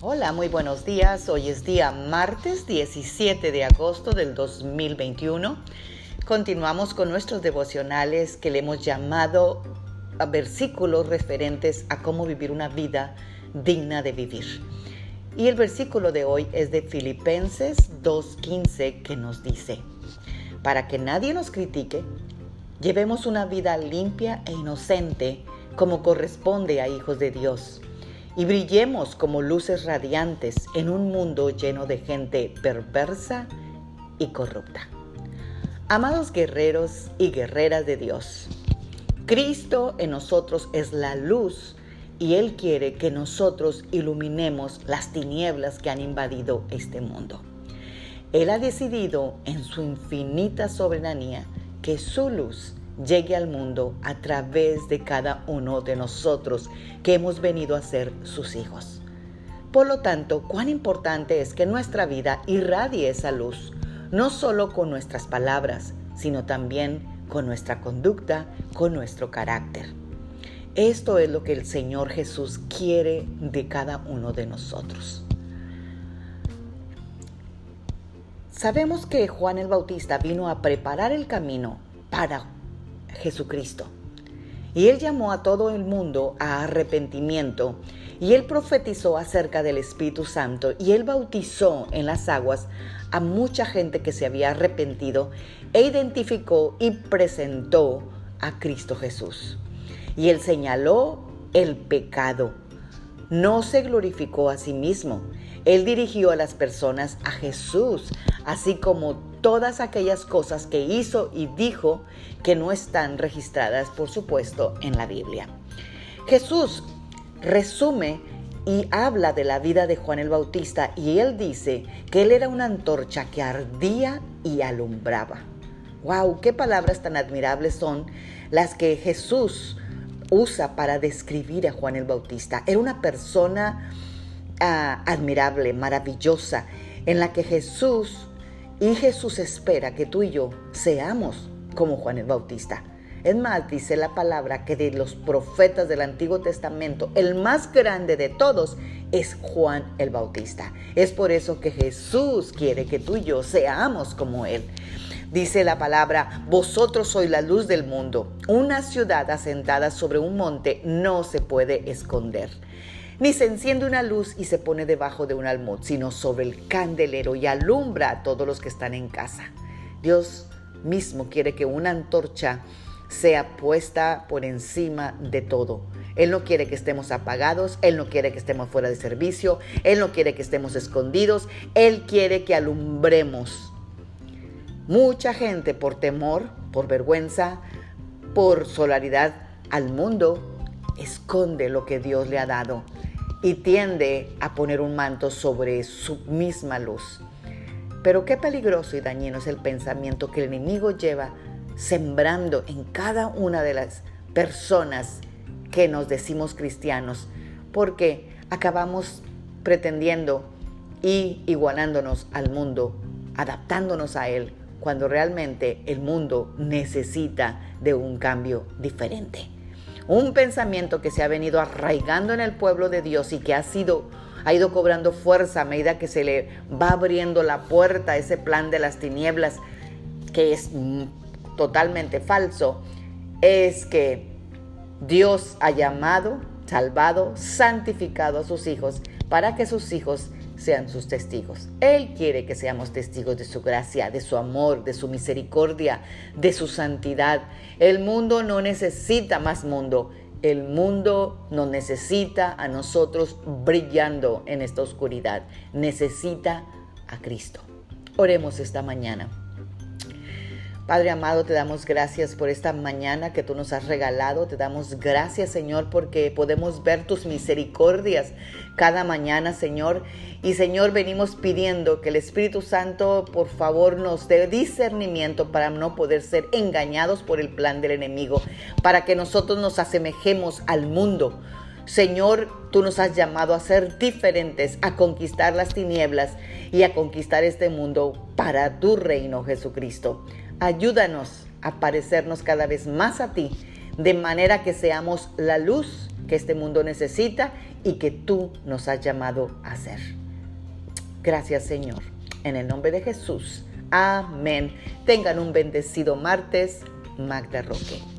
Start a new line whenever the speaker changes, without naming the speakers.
Hola, muy buenos días. Hoy es día martes 17 de agosto del 2021. Continuamos con nuestros devocionales que le hemos llamado a versículos referentes a cómo vivir una vida digna de vivir. Y el versículo de hoy es de Filipenses 2.15 que nos dice, para que nadie nos critique, llevemos una vida limpia e inocente como corresponde a hijos de Dios y brillemos como luces radiantes en un mundo lleno de gente perversa y corrupta. Amados guerreros y guerreras de Dios, Cristo en nosotros es la luz y Él quiere que nosotros iluminemos las tinieblas que han invadido este mundo. Él ha decidido en su infinita soberanía que su luz llegue al mundo a través de cada uno de nosotros que hemos venido a ser sus hijos. Por lo tanto, cuán importante es que nuestra vida irradie esa luz, no solo con nuestras palabras, sino también con nuestra conducta, con nuestro carácter. Esto es lo que el Señor Jesús quiere de cada uno de nosotros. Sabemos que Juan el Bautista vino a preparar el camino para Jesucristo. Y él llamó a todo el mundo a arrepentimiento y él profetizó acerca del Espíritu Santo y él bautizó en las aguas a mucha gente que se había arrepentido e identificó y presentó a Cristo Jesús. Y él señaló el pecado. No se glorificó a sí mismo. Él dirigió a las personas a Jesús, así como todas aquellas cosas que hizo y dijo que no están registradas, por supuesto, en la Biblia. Jesús resume y habla de la vida de Juan el Bautista y él dice que él era una antorcha que ardía y alumbraba. ¡Wow! ¡Qué palabras tan admirables son las que Jesús usa para describir a Juan el Bautista! Era una persona ah, admirable, maravillosa, en la que Jesús y Jesús espera que tú y yo seamos como Juan el Bautista. Es más, dice la palabra que de los profetas del Antiguo Testamento, el más grande de todos es Juan el Bautista. Es por eso que Jesús quiere que tú y yo seamos como Él. Dice la palabra, vosotros sois la luz del mundo. Una ciudad asentada sobre un monte no se puede esconder ni se enciende una luz y se pone debajo de un almud, sino sobre el candelero y alumbra a todos los que están en casa. Dios mismo quiere que una antorcha sea puesta por encima de todo. Él no quiere que estemos apagados, Él no quiere que estemos fuera de servicio, Él no quiere que estemos escondidos, Él quiere que alumbremos. Mucha gente por temor, por vergüenza, por solaridad al mundo, esconde lo que Dios le ha dado y tiende a poner un manto sobre su misma luz. Pero qué peligroso y dañino es el pensamiento que el enemigo lleva sembrando en cada una de las personas que nos decimos cristianos, porque acabamos pretendiendo y igualándonos al mundo, adaptándonos a él, cuando realmente el mundo necesita de un cambio diferente un pensamiento que se ha venido arraigando en el pueblo de Dios y que ha sido ha ido cobrando fuerza a medida que se le va abriendo la puerta a ese plan de las tinieblas que es totalmente falso, es que Dios ha llamado, salvado, santificado a sus hijos para que sus hijos sean sus testigos. Él quiere que seamos testigos de su gracia, de su amor, de su misericordia, de su santidad. El mundo no necesita más mundo. El mundo nos necesita a nosotros brillando en esta oscuridad. Necesita a Cristo. Oremos esta mañana. Padre amado, te damos gracias por esta mañana que tú nos has regalado. Te damos gracias, Señor, porque podemos ver tus misericordias cada mañana, Señor. Y, Señor, venimos pidiendo que el Espíritu Santo, por favor, nos dé discernimiento para no poder ser engañados por el plan del enemigo, para que nosotros nos asemejemos al mundo. Señor, tú nos has llamado a ser diferentes, a conquistar las tinieblas y a conquistar este mundo para tu reino, Jesucristo. Ayúdanos a parecernos cada vez más a ti, de manera que seamos la luz que este mundo necesita y que tú nos has llamado a hacer. Gracias Señor. En el nombre de Jesús. Amén. Tengan un bendecido martes. Magda Roque.